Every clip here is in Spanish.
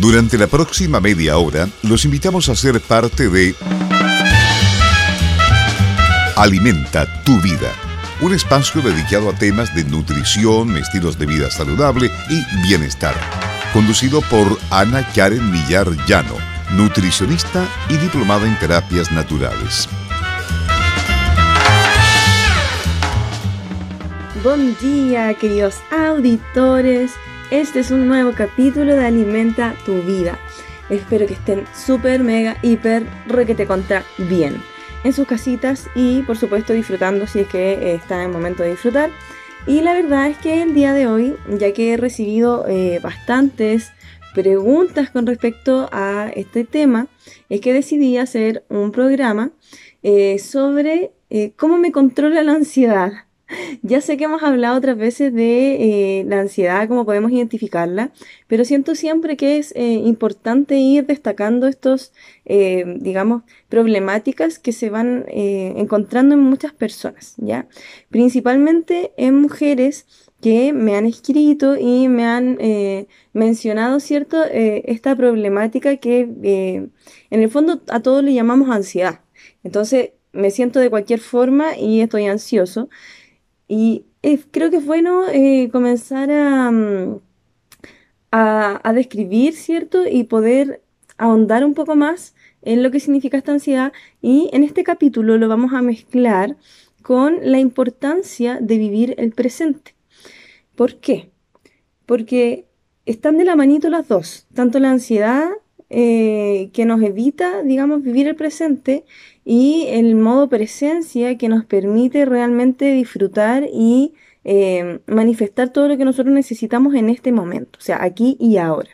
Durante la próxima media hora, los invitamos a ser parte de Alimenta tu vida, un espacio dedicado a temas de nutrición, estilos de vida saludable y bienestar, conducido por Ana Karen Millar Llano, nutricionista y diplomada en terapias naturales. Buen día, queridos auditores. Este es un nuevo capítulo de Alimenta tu vida. Espero que estén súper, mega, hiper, requete contra bien en sus casitas y por supuesto disfrutando si es que eh, está en momento de disfrutar. Y la verdad es que el día de hoy, ya que he recibido eh, bastantes preguntas con respecto a este tema, es que decidí hacer un programa eh, sobre cómo me controla la ansiedad. Ya sé que hemos hablado otras veces de eh, la ansiedad, cómo podemos identificarla, pero siento siempre que es eh, importante ir destacando estos, eh, digamos, problemáticas que se van encontrando en muchas personas, ¿ya? Principalmente en mujeres que me han escrito y me han mencionado, ¿cierto?, esta problemática que en el fondo a todos le llamamos ansiedad. Entonces, me siento de cualquier forma y estoy ansioso. Y creo que es bueno eh, comenzar mm, a, a, describir, ¿cierto? Y poder ahondar un poco más en lo que significa esta ansiedad. Y en este capítulo lo vamos a mezclar con la importancia de vivir el presente. ¿Por qué? Porque están de la manito las dos, tanto la ansiedad eh, que nos evita, digamos, vivir el presente y el modo presencia que nos permite realmente disfrutar y eh, manifestar todo lo que nosotros necesitamos en este momento, o sea, aquí y ahora.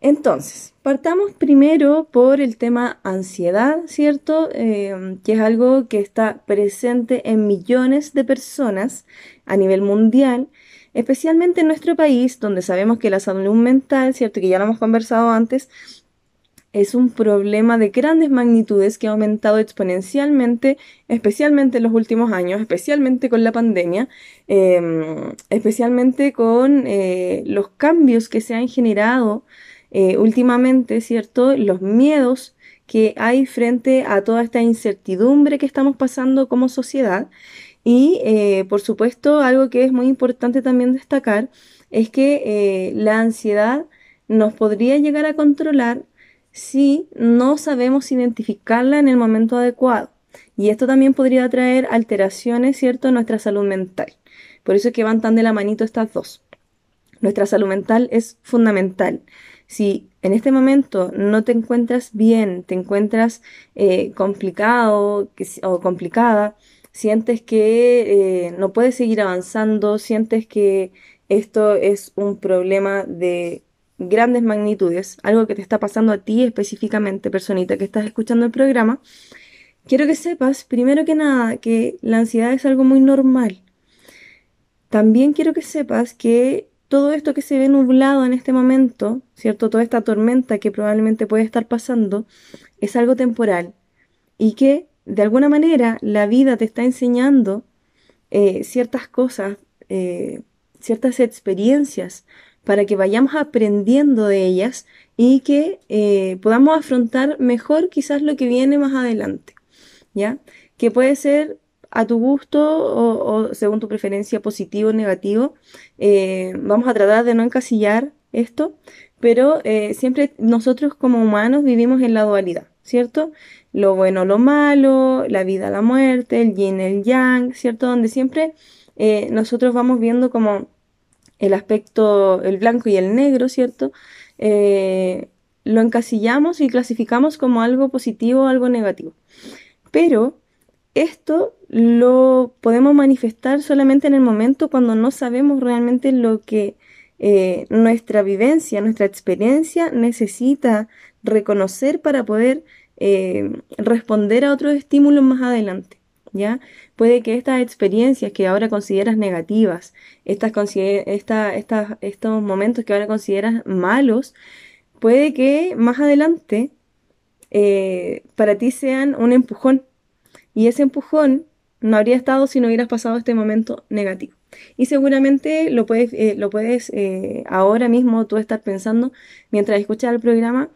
Entonces, partamos primero por el tema ansiedad, ¿cierto? Eh, que es algo que está presente en millones de personas a nivel mundial especialmente en nuestro país, donde sabemos que la salud mental, ¿cierto? Que ya lo hemos conversado antes, es un problema de grandes magnitudes que ha aumentado exponencialmente, especialmente en los últimos años, especialmente con la pandemia, em, especialmente con eh, los cambios que se han generado eh, últimamente, ¿cierto? Los miedos que hay frente a toda esta incertidumbre que estamos pasando como sociedad y eh, por supuesto, algo que es muy importante también destacar es que eh, la ansiedad nos podría llegar a controlar si no sabemos identificarla en el momento adecuado. Y esto también podría traer alteraciones, ¿cierto?, en nuestra salud mental. Por eso es que van tan de la manito estas dos. Nuestra salud mental es fundamental. Si en este momento no te encuentras bien, te encuentras eh, complicado o complicada, sientes que eh, no puedes seguir avanzando, sientes que esto es un problema de grandes magnitudes, algo que te está pasando a ti específicamente, personita que estás escuchando el programa, quiero que sepas, primero que nada, que la ansiedad es algo muy normal. También quiero que sepas que todo esto que se ve nublado en este momento, ¿cierto? Toda esta tormenta que probablemente puede estar pasando, es algo temporal y que de alguna manera la vida te está enseñando eh, ciertas cosas, eh, ciertas experiencias, para que vayamos aprendiendo de ellas y que eh, podamos afrontar mejor quizás lo que viene más adelante, ¿ya? Que puede ser a tu gusto o, según tu preferencia positivo o negativo. vamos a tratar de no encasillar esto, pero siempre nosotros como humanos vivimos en la dualidad, ¿cierto? Lo bueno, lo malo, la vida, la muerte, el yin, el yang, ¿cierto? Donde siempre eh, nosotros vamos viendo como el aspecto, el blanco y el negro, ¿cierto? Eh, lo encasillamos y clasificamos como algo positivo o algo negativo. Pero esto lo podemos manifestar solamente en el momento cuando no sabemos realmente lo que eh, nuestra vivencia, nuestra experiencia necesita reconocer para poder eh, responder a otros estímulos más adelante. ¿Ya? Puede que estas experiencias que ahora consideras negativas, estas, estos momentos que ahora consideras malos, puede que más adelante eh, para ti sean un empujón. Y ese empujón no habría estado si no hubieras pasado este momento negativo. Y seguramente lo puedes, eh, lo puedes eh, ahora mismo tú estar pensando mientras escuchas el programa.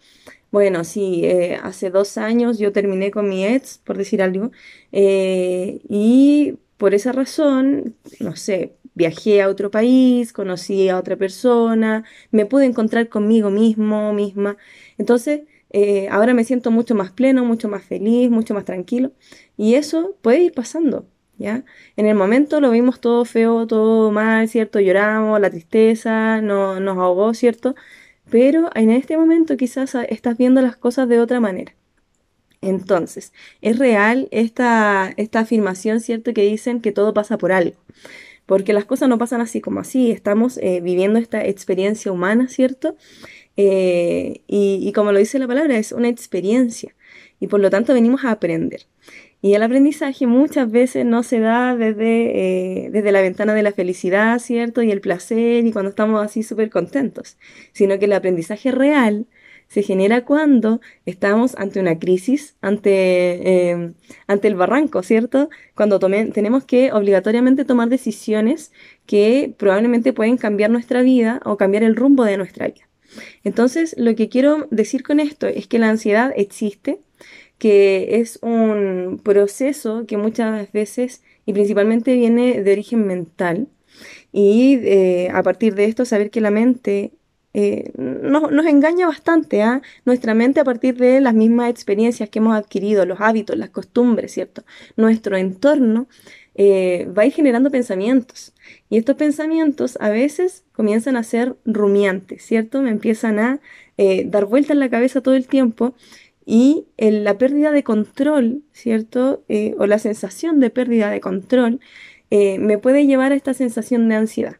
Bueno, sí, eh, hace dos años yo terminé con mi ex, por decir algo, y por esa razón, no sé, viajé a otro país, conocí a otra persona, me pude encontrar conmigo mismo, misma. Entonces, ahora me siento mucho más pleno, mucho más feliz, mucho más tranquilo. Y eso puede ir pasando. ¿ya? En el momento lo vimos todo feo, todo mal, ¿cierto? Lloramos, la tristeza no, nos ahogó, ¿cierto? Pero en este momento quizás estás viendo las cosas de otra manera. Entonces, es real esta, esta afirmación, ¿cierto? Que dicen que todo pasa por algo. Porque las cosas no pasan así como así. Estamos eh, viviendo esta experiencia humana, ¿cierto? Eh, y, y como lo dice la palabra, es una experiencia. Y por lo tanto venimos a aprender. Y el aprendizaje muchas veces no se da desde, eh, desde la ventana de la felicidad, ¿cierto? Y el placer y cuando estamos así súper contentos, sino que el aprendizaje real se genera cuando estamos ante una crisis, ante, eh, ante el barranco, ¿cierto? Cuando tenemos que obligatoriamente tomar decisiones que probablemente pueden cambiar nuestra vida o cambiar el rumbo de nuestra vida. Entonces, lo que quiero decir con esto es que la ansiedad existe, que es un proceso que muchas veces y principalmente viene de origen mental. Y eh, a partir de esto saber que la mente eh, nos, engaña bastante, ¿ah? Nuestra mente a partir de las mismas experiencias que hemos adquirido, los hábitos, las costumbres, ¿cierto? Nuestro entorno eh, va a ir generando pensamientos. Y estos pensamientos a veces comienzan a ser rumiantes, ¿cierto? Me empiezan a dar vuelta en la cabeza todo el tiempo y la pérdida de control, ¿cierto? Eh, o la sensación de pérdida de control eh, me puede llevar a esta sensación de ansiedad,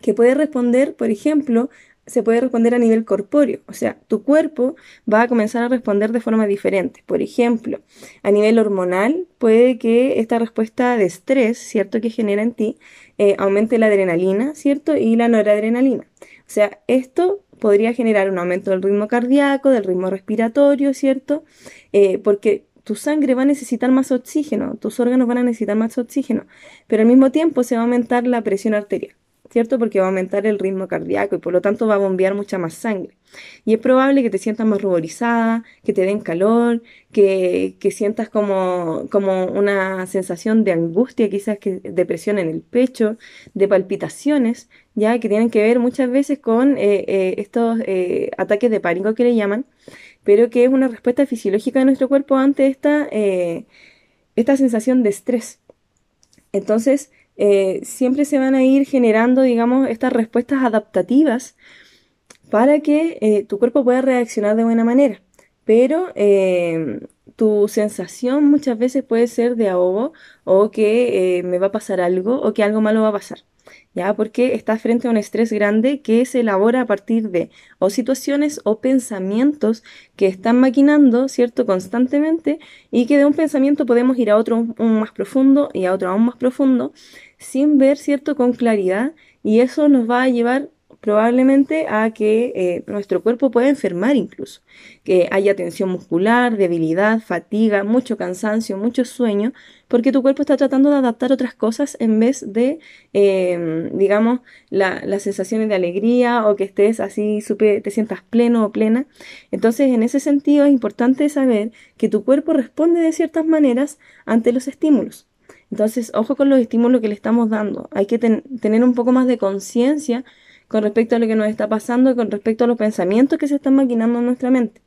que puede responder, por ejemplo, se puede responder a nivel corpóreo, o sea, tu cuerpo va a comenzar a responder de forma diferente. Por ejemplo, a nivel hormonal, puede que esta respuesta de estrés, ¿cierto?, que genera en ti, eh, aumente la adrenalina, ¿cierto?, y la noradrenalina. O sea, esto podría generar un aumento del ritmo cardíaco, del ritmo respiratorio, ¿cierto? Eh, porque tu sangre va a necesitar más oxígeno, tus órganos van a necesitar más oxígeno, pero al mismo tiempo se va a aumentar la presión arterial. ¿Cierto? Porque va a aumentar el ritmo cardíaco y por lo tanto va a bombear mucha más sangre. Y es probable que te sientas más ruborizada, que te den calor, que, sientas como, como una sensación de angustia, quizás que depresión en el pecho, de palpitaciones, ya que tienen que ver muchas veces con eh, eh, estos eh, ataques de pánico que le llaman, pero que es una respuesta fisiológica de nuestro cuerpo ante esta, esta sensación de estrés. Entonces, eh, siempre se van a ir generando, digamos, estas respuestas adaptativas para que eh, tu cuerpo pueda reaccionar de buena manera. Pero eh, tu sensación muchas veces puede ser de ahogo o que me va a pasar algo o que algo malo va a pasar. ¿Ya? Porque estás frente a un estrés grande que se elabora a partir de o situaciones o pensamientos que están maquinando, ¿cierto? Constantemente y que de un pensamiento podemos ir a otro más profundo y a otro aún más profundo sin ver, ¿cierto? Con claridad y eso nos va a llevar probablemente a que eh, nuestro cuerpo pueda enfermar incluso, que haya tensión muscular, debilidad, fatiga, mucho cansancio, mucho sueño, porque tu cuerpo está tratando de adaptar otras cosas en vez de, em, digamos, las sensaciones de alegría o que estés así, te sientas pleno o plena. Entonces, en ese sentido, es importante saber que tu cuerpo responde de ciertas maneras ante los estímulos. Entonces, ojo con los estímulos que le estamos dando. Hay que tener un poco más de conciencia con respecto a lo que nos está pasando, con respecto a los pensamientos que se están maquinando en nuestra mente.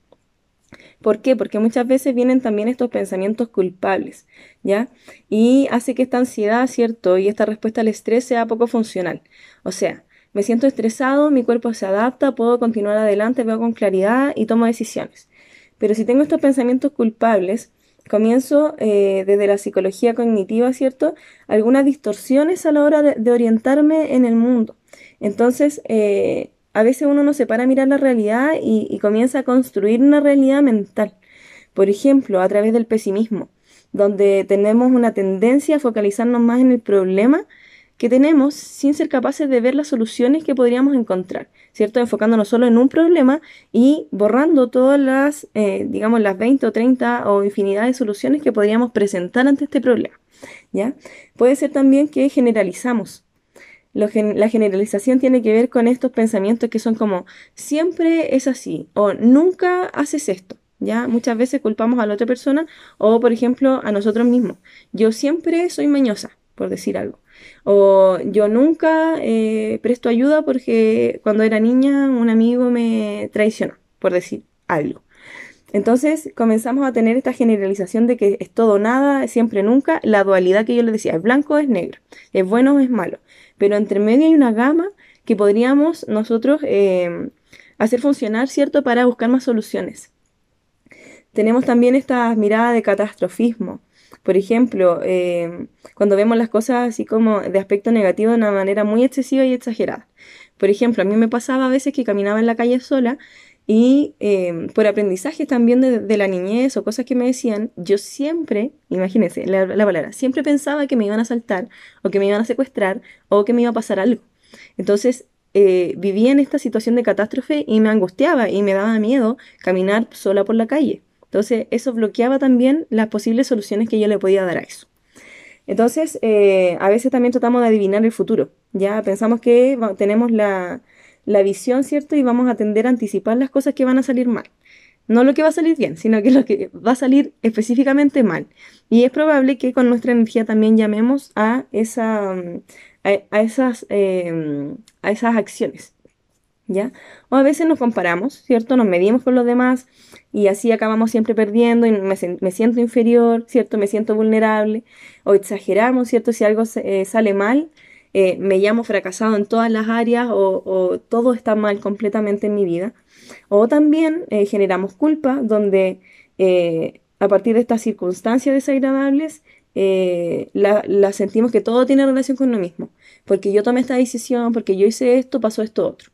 ¿Por qué? Porque muchas veces vienen también estos pensamientos culpables, ¿ya? Y hace que esta ansiedad, ¿cierto? Y esta respuesta al estrés sea poco funcional. O sea, me siento estresado, mi cuerpo se adapta, puedo continuar adelante, veo con claridad y tomo decisiones. Pero si tengo estos pensamientos culpables, comienzo eh, desde la psicología cognitiva, ¿cierto? Algunas distorsiones a la hora de orientarme en el mundo. Entonces, eh, a veces uno no se para a mirar la realidad y, comienza a construir una realidad mental. Por ejemplo, a través del pesimismo, donde tenemos una tendencia a focalizarnos más en el problema que tenemos sin ser capaces de ver las soluciones que podríamos encontrar, ¿cierto? Enfocándonos solo en un problema y borrando todas las, eh, digamos, las 20 o 30 o infinidad de soluciones que podríamos presentar ante este problema, ¿ya? Puede ser también que generalizamos la generalización tiene que ver con estos pensamientos que son como siempre es así o nunca haces esto. ¿Ya? Muchas veces culpamos a la otra persona o, por ejemplo, a nosotros mismos. Yo siempre soy mañosa, por decir algo. O yo nunca eh, presto ayuda porque cuando era niña un amigo me traicionó, por decir algo. Entonces comenzamos a tener esta generalización de que es todo nada, siempre nunca, la dualidad que yo le decía, es blanco es negro, es bueno o es malo pero entre medio hay una gama que podríamos nosotros eh, hacer funcionar, ¿cierto?, para buscar más soluciones. Tenemos también esta mirada de catastrofismo. Por ejemplo, eh, cuando vemos las cosas así como de aspecto negativo de una manera muy excesiva y exagerada. Por ejemplo, a mí me pasaba a veces que caminaba en la calle sola y eh, por aprendizaje también de, la niñez o cosas que me decían, yo siempre, imagínense la, palabra, siempre pensaba que me iban a saltar o que me iban a secuestrar o que me iba a pasar algo. Entonces eh, vivía en esta situación de catástrofe y me angustiaba y me daba miedo caminar sola por la calle. Entonces eso bloqueaba también las posibles soluciones que yo le podía dar a eso. Entonces, eh, a veces también tratamos de adivinar el futuro. Ya pensamos que tenemos la, la visión, ¿cierto? Y vamos a tender a anticipar las cosas que van a salir mal. No lo que va a salir bien, sino que lo que va a salir específicamente mal. Y es probable que con nuestra energía también llamemos a, esa, a, esas, em, a esas acciones. ¿Ya? O a veces nos comparamos, ¿cierto? Nos medimos con los demás y así acabamos siempre perdiendo y me, siento inferior, ¿cierto? Me siento vulnerable. O exageramos, ¿cierto? Si algo eh, sale mal, eh, me llamo fracasado en todas las áreas o, todo está mal completamente en mi vida. O también eh, generamos culpa, donde eh, a partir de estas circunstancias desagradables, la, sentimos que todo tiene relación con lo mismo. Porque yo tomé esta decisión, porque yo hice esto, pasó esto otro.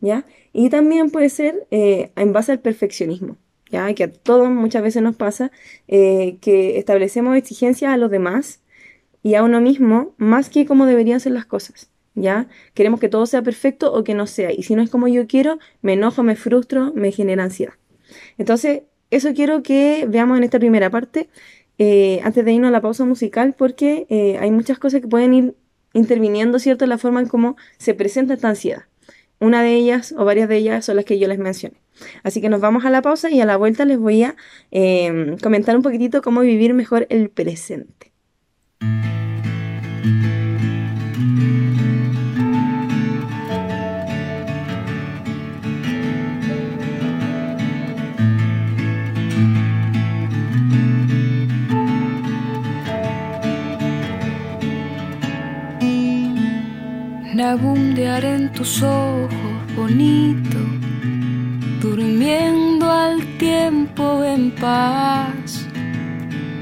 ¿Ya? Y también puede ser en base al perfeccionismo. ¿ya? Que a todos muchas veces nos pasa que establecemos exigencias a los demás y a uno mismo más que como deberían ser las cosas. ¿Ya? Queremos que todo sea perfecto o que no sea. Y si no es como yo quiero, me enojo, me frustro, me genera ansiedad. Entonces, eso quiero que veamos en esta primera parte, eh, antes de irnos a la pausa musical, porque eh, hay muchas cosas que pueden ir interviniendo, ¿cierto?, en la forma en cómo se presenta esta ansiedad. Una de ellas o varias de ellas son las que yo les mencioné. Así que nos vamos a la pausa y a la vuelta les voy a eh, comentar un poquitito cómo vivir mejor el presente. Nabundear en tus ojos bonito, durmiendo al tiempo en paz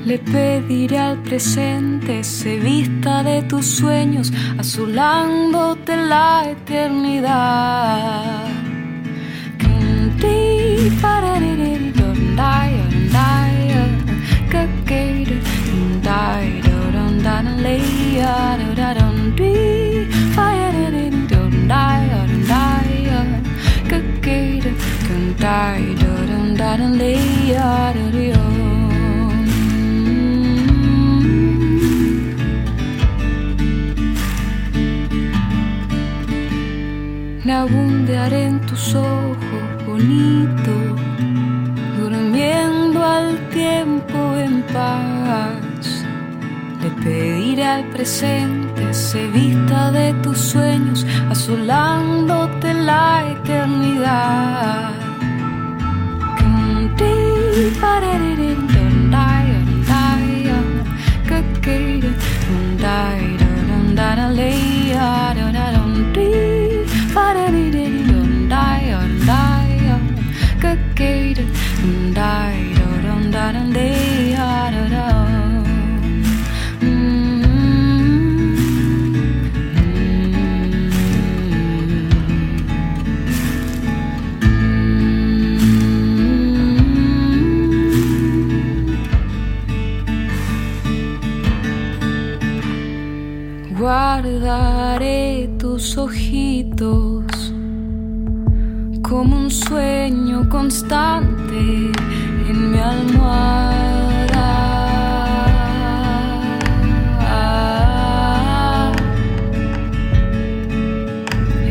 le pediré al presente se vista de tus sueños, azulándote la eternidad. En tus ojos bonito, durmiendo al tiempo en paz. Le pediré al presente se vista de tus sueños, asolándote la eternidad. constante en mi almohada.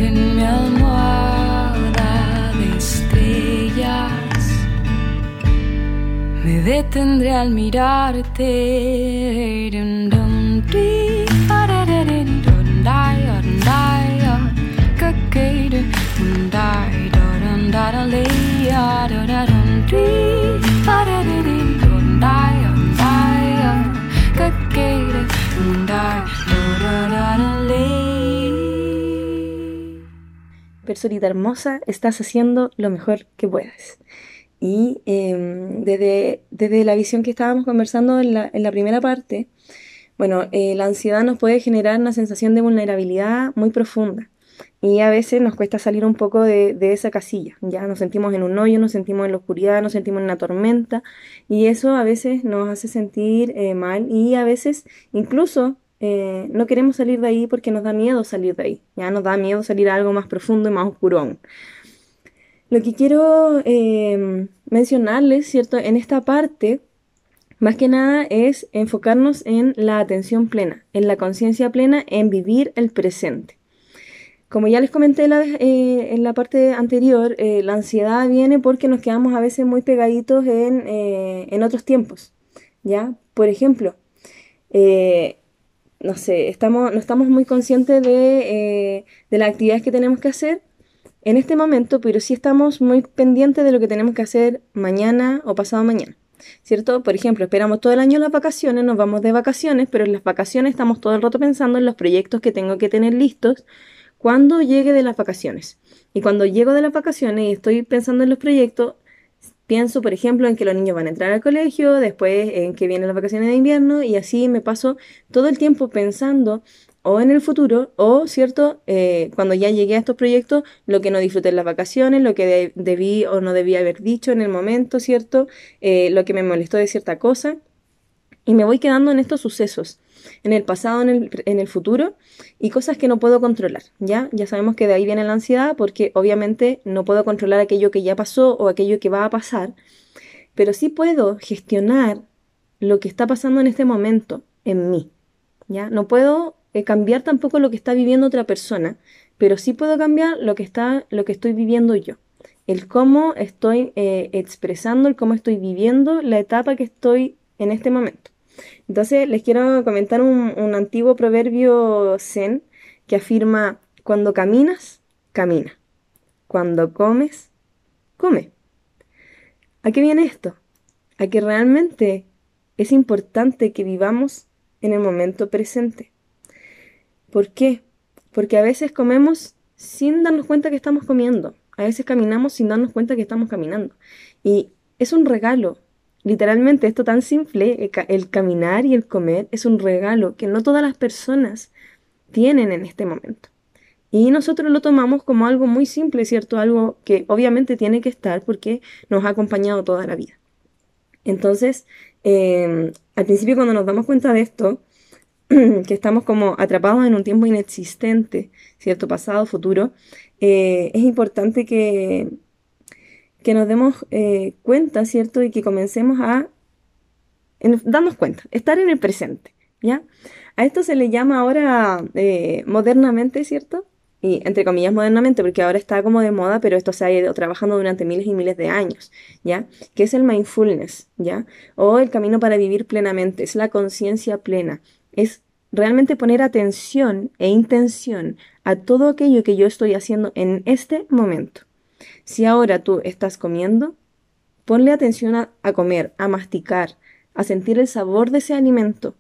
En mi almohada de estrellas me detendré al mirarte. Personita hermosa, estás haciendo lo mejor que puedas. Y em, desde, desde, la visión que estábamos conversando en la, en la primera parte, bueno, eh, la ansiedad nos puede generar una sensación de vulnerabilidad muy profunda. Y a veces nos cuesta salir un poco de, de, esa casilla. Ya nos sentimos en un hoyo, nos sentimos en la oscuridad, nos sentimos en una tormenta. Y eso a veces nos hace sentir eh, mal. Y a veces incluso eh, no queremos salir de ahí porque nos da miedo salir de ahí. Ya nos da miedo salir a algo más profundo y más oscuro aún. Lo que quiero eh, mencionarles, ¿cierto? En esta parte, más que nada es enfocarnos en la atención plena, en la conciencia plena, en vivir el presente. Como ya les comenté eh, en la parte anterior, eh, la ansiedad viene porque nos quedamos a veces muy pegaditos en, en otros tiempos. ¿ya? Por ejemplo, no sé, estamos, no estamos muy conscientes de, de las actividades que tenemos que hacer en este momento, pero sí estamos muy pendientes de lo que tenemos que hacer mañana o pasado mañana. ¿Cierto? Por ejemplo, esperamos todo el año las vacaciones, nos vamos de vacaciones, pero en las vacaciones estamos todo el rato pensando en los proyectos que tengo que tener listos cuando llegue de las vacaciones. Y cuando llego de las vacaciones y estoy pensando en los proyectos, pienso, por ejemplo, en que los niños van a entrar al colegio, después en que vienen las vacaciones de invierno y así me paso todo el tiempo pensando o en el futuro, o, ¿cierto? Eh, cuando ya llegué a estos proyectos, lo que no disfruté en las vacaciones, lo que debí o no debí haber dicho en el momento, ¿cierto? Eh, lo que me molestó de cierta cosa. Y me voy quedando en estos sucesos, en el pasado, en el, en el futuro, y cosas que no puedo controlar, ¿ya? Ya sabemos que de ahí viene la ansiedad, porque obviamente no puedo controlar aquello que ya pasó o aquello que va a pasar, pero sí puedo gestionar lo que está pasando en este momento en mí, ¿ya? No puedo eh, cambiar tampoco lo que está viviendo otra persona, pero sí puedo cambiar lo que, está, lo que estoy viviendo yo. El cómo estoy eh, expresando, el cómo estoy viviendo la etapa que estoy en este momento. Entonces les quiero comentar un, antiguo proverbio zen que afirma, cuando caminas, camina. Cuando comes, come. ¿A qué viene esto? A que realmente es importante que vivamos en el momento presente. ¿Por qué? Porque a veces comemos sin darnos cuenta que estamos comiendo. A veces caminamos sin darnos cuenta que estamos caminando. Y es un regalo. Literalmente, esto tan simple, el caminar y el comer, es un regalo que no todas las personas tienen en este momento. Y nosotros lo tomamos como algo muy simple, ¿cierto? Algo que obviamente tiene que estar porque nos ha acompañado toda la vida. Entonces, eh, al principio cuando nos damos cuenta de esto, que estamos como atrapados en un tiempo inexistente, ¿cierto? Pasado, futuro, eh, es importante que, que nos demos eh, cuenta, ¿cierto? Y que comencemos a darnos cuenta, estar en el presente, ¿ya? A esto se le llama ahora eh, modernamente, ¿cierto? Y entre comillas modernamente, porque ahora está como de moda, pero esto se ha ido trabajando durante miles y miles de años, ¿ya? Que es el mindfulness, ¿ya? O el camino para vivir plenamente, es la conciencia plena, es realmente poner atención e intención a todo aquello que yo estoy haciendo en este momento. Si ahora tú estás comiendo, ponle atención a, comer, a masticar, a sentir el sabor de ese alimento,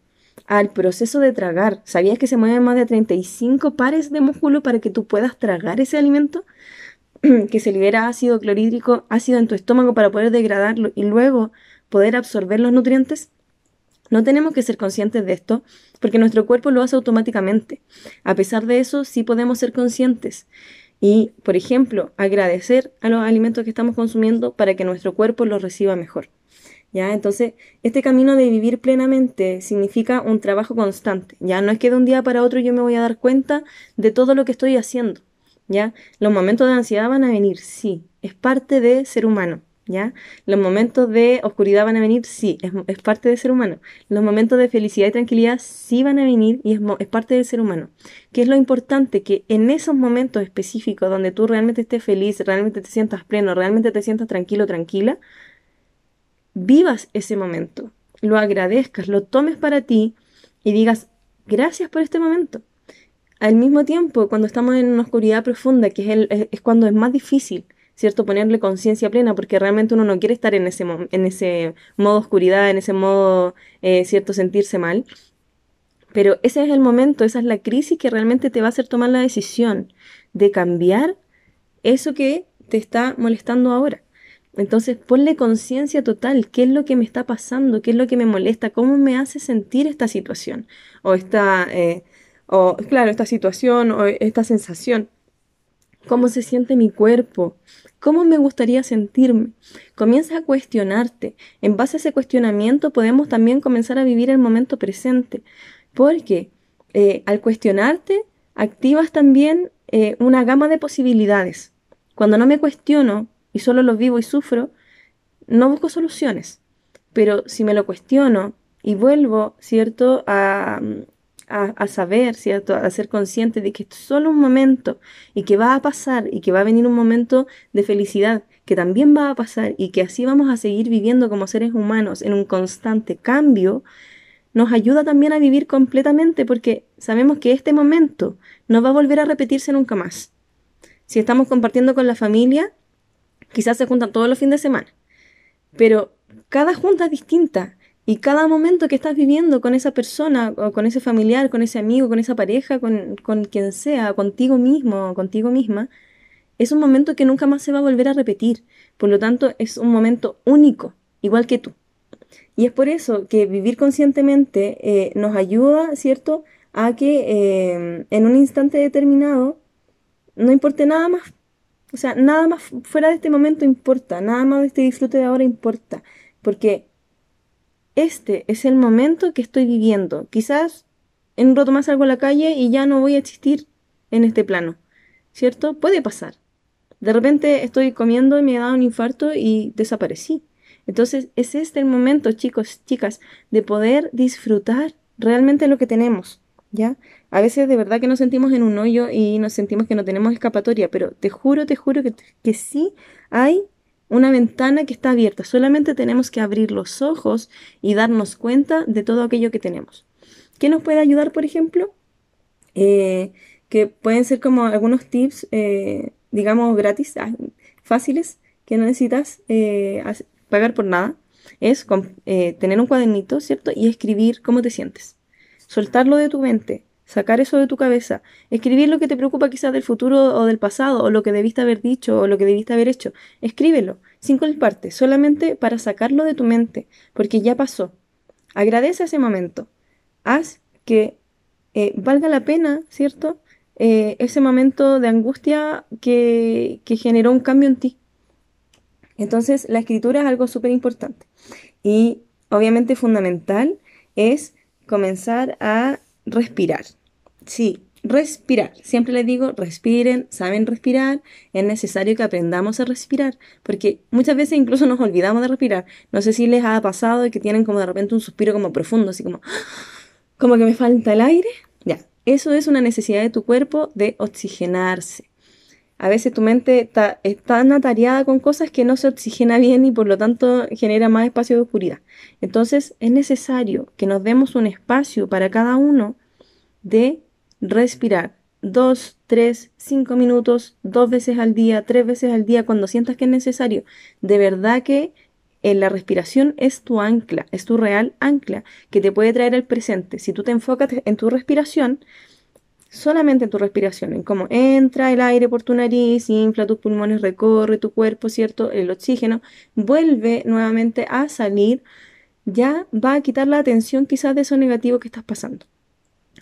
al proceso de tragar. ¿Sabías que se mueven más de 35 pares de músculo para que tú puedas tragar ese alimento? que se libera ácido clorhídrico, ácido en tu estómago para poder degradarlo y luego poder absorber los nutrientes. No tenemos que ser conscientes de esto porque nuestro cuerpo lo hace automáticamente. A pesar de eso, sí podemos ser conscientes y, por ejemplo, agradecer a los alimentos que estamos consumiendo para que nuestro cuerpo los reciba mejor. ¿Ya? Entonces, este camino de vivir plenamente significa un trabajo constante. Ya no es que de un día para otro yo me voy a dar cuenta de todo lo que estoy haciendo. ¿Ya? Los momentos de ansiedad van a venir, sí, es parte de ser humano. ¿Ya? Los momentos de oscuridad van a venir, sí, es, parte del ser humano. Los momentos de felicidad y tranquilidad sí van a venir y es, parte del ser humano. ¿Qué es lo importante? Que en esos momentos específicos donde tú realmente estés feliz, realmente te sientas pleno, realmente te sientas tranquilo, tranquila, vivas ese momento, lo agradezcas, lo tomes para ti y digas, gracias por este momento. Al mismo tiempo, cuando estamos en una oscuridad profunda, que es cuando es más difícil, ¿cierto? Ponerle conciencia plena, porque realmente uno no quiere estar en ese, en ese modo oscuridad, en ese modo, eh, ¿cierto? Sentirse mal. Pero ese es el momento, esa es la crisis que realmente te va a hacer tomar la decisión de cambiar eso que te está molestando ahora. Entonces, ponle conciencia total, qué es lo que me está pasando, qué es lo que me molesta, cómo me hace sentir esta situación, o esta, eh, o claro, esta situación, o esta sensación, cómo se siente mi cuerpo, cómo me gustaría sentirme. Comienza a cuestionarte. En base a ese cuestionamiento podemos también comenzar a vivir el momento presente, porque eh, al cuestionarte, activas también eh, una gama de posibilidades. Cuando no me cuestiono y solo lo vivo y sufro, no busco soluciones. Pero si me lo cuestiono y vuelvo, ¿cierto?, a, a, saber, ¿cierto?, a ser consciente de que es solo un momento y que va a pasar y que va a venir un momento de felicidad que también va a pasar y que así vamos a seguir viviendo como seres humanos en un constante cambio, nos ayuda también a vivir completamente porque sabemos que este momento no va a volver a repetirse nunca más. Si estamos compartiendo con la familia, Quizás se juntan todos los fines de semana, pero cada junta es distinta y cada momento que estás viviendo con esa persona, o con ese familiar, con ese amigo, con esa pareja, con, con quien sea, contigo mismo, contigo misma, es un momento que nunca más se va a volver a repetir. Por lo tanto, es un momento único, igual que tú. Y es por eso que vivir conscientemente eh, nos ayuda, ¿cierto?, a que eh, en un instante determinado no importe nada más. O sea, nada más fuera de este momento importa, nada más de este disfrute de ahora importa, porque este es el momento que estoy viviendo. Quizás en un rato más salgo a la calle y ya no voy a existir en este plano, ¿cierto? Puede pasar. De repente estoy comiendo y me dado un infarto y desaparecí. Entonces es este el momento, chicos, chicas, de poder disfrutar realmente lo que tenemos, ¿ya? A veces de verdad que nos sentimos en un hoyo y nos sentimos que no tenemos escapatoria, pero te juro, te juro que sí hay una ventana que está abierta. Solamente tenemos que abrir los ojos y darnos cuenta de todo aquello que tenemos. ¿Qué nos puede ayudar, por ejemplo? Eh, que pueden ser como algunos tips, eh, digamos, gratis, ah, fáciles, que no necesitas eh, pagar por nada. Es tener un cuadernito, ¿cierto? Y escribir cómo te sientes. Soltarlo de tu mente sacar eso de tu cabeza, escribir lo que te preocupa quizás del futuro o del pasado, o lo que debiste haber dicho o lo que debiste haber hecho. Escríbelo, sin culparte, solamente para sacarlo de tu mente, porque ya pasó. Agradece ese momento. Haz que eh, valga la pena, ¿cierto? Eh, ese momento de angustia que, que generó un cambio en ti. Entonces, la escritura es algo súper importante. Y obviamente fundamental es comenzar a respirar. Sí, respirar. Siempre les digo, respiren, saben respirar. Es necesario que aprendamos a respirar, porque muchas veces incluso nos olvidamos de respirar. No sé si les ha pasado que tienen como de repente un suspiro como profundo, así como, como que me falta el aire. Ya, eso es una necesidad de tu cuerpo de oxigenarse. A veces tu mente está, tan atareada con cosas que no se oxigena bien y por lo tanto genera más espacio de oscuridad. Entonces es necesario que nos demos un espacio para cada uno de respirar. Dos, tres, cinco minutos, dos veces al día, tres veces al día, cuando sientas que es necesario. De verdad que en la respiración es tu ancla, es tu real ancla que te puede traer el presente. Si tú te enfocas en tu respiración, solamente en tu respiración, en cómo entra el aire por tu nariz, infla tus pulmones, recorre tu cuerpo, ¿cierto? El oxígeno vuelve nuevamente a salir, ya va a quitar la atención quizás de eso negativo que estás pasando.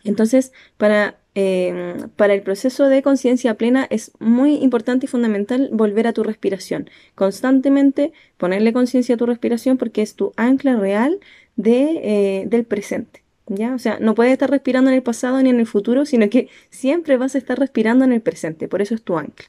Entonces, para, em, para el proceso de conciencia plena es muy importante y fundamental volver a tu respiración. Constantemente ponerle conciencia a tu respiración porque es tu ancla real de, eh, del presente. ¿Ya? O sea, no puedes estar respirando en el pasado ni en el futuro, sino que siempre vas a estar respirando en el presente, por eso es tu ancla.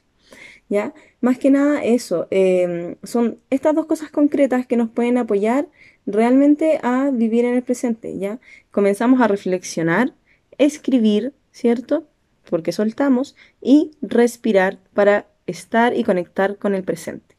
¿Ya? Más que nada eso, em, son estas dos cosas concretas que nos pueden apoyar realmente a vivir en el presente, ¿ya? Comenzamos a reflexionar, escribir, ¿cierto? Porque soltamos, y respirar para estar y conectar con el presente.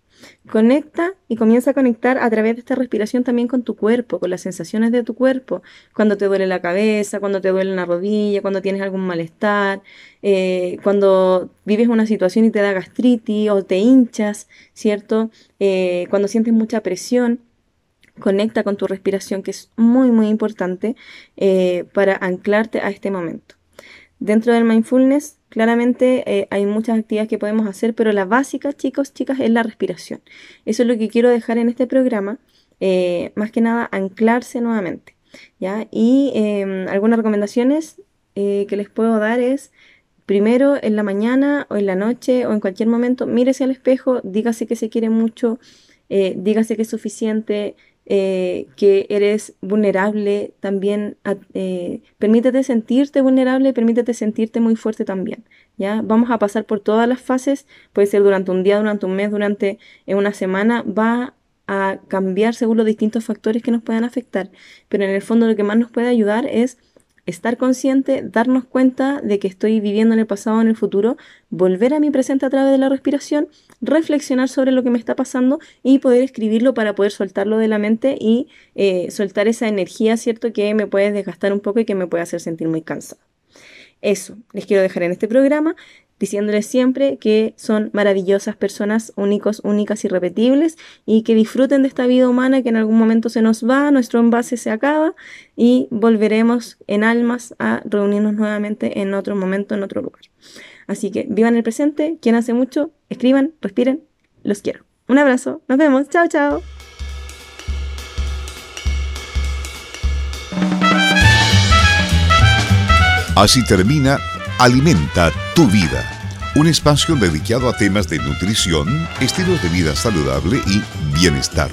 Conecta y comienza a conectar a través de esta respiración también con tu cuerpo, con las sensaciones de tu cuerpo. Cuando te duele la cabeza, cuando te duele la rodilla, cuando tienes algún malestar, eh, cuando vives una situación y te da gastritis o te hinchas, ¿cierto? Eh, cuando sientes mucha presión. Conecta con tu respiración, que es muy, muy importante eh, para anclarte a este momento. Dentro del mindfulness, claramente eh, hay muchas actividades que podemos hacer, pero la básica, chicos, chicas, es la respiración. Eso es lo que quiero dejar en este programa. Eh, más que nada, anclarse nuevamente. ¿ya? Y em, algunas recomendaciones que les puedo dar es, primero, en la mañana o en la noche o en cualquier momento, mírese al espejo, dígase que se quiere mucho, dígase que es suficiente, eh, que eres vulnerable también, eh, permítete sentirte vulnerable, permítete sentirte muy fuerte también, ¿ya? Vamos a pasar por todas las fases, puede ser durante un día, durante un mes, durante una semana, va a cambiar según los distintos factores que nos puedan afectar, pero en el fondo lo que más nos puede ayudar es estar consciente, darnos cuenta de que estoy viviendo en el pasado o en el futuro, volver a mi presente a través de la respiración, reflexionar sobre lo que me está pasando y poder escribirlo para poder soltarlo de la mente y eh, soltar esa energía, ¿cierto?, que me puede desgastar un poco y que me puede hacer sentir muy cansado. Eso les quiero dejar en este programa diciéndoles siempre que son maravillosas personas, únicos, únicas, irrepetibles y que disfruten de esta vida humana que en algún momento se nos va, nuestro envase se acaba y volveremos en almas a reunirnos nuevamente en otro momento, en otro lugar. Así que vivan el presente, quien hace mucho, escriban, respiren, los quiero. Un abrazo, nos vemos, chao, chao. Así termina Alimenta tu vida. Un espacio dedicado a temas de nutrición, estilos de vida saludable y bienestar.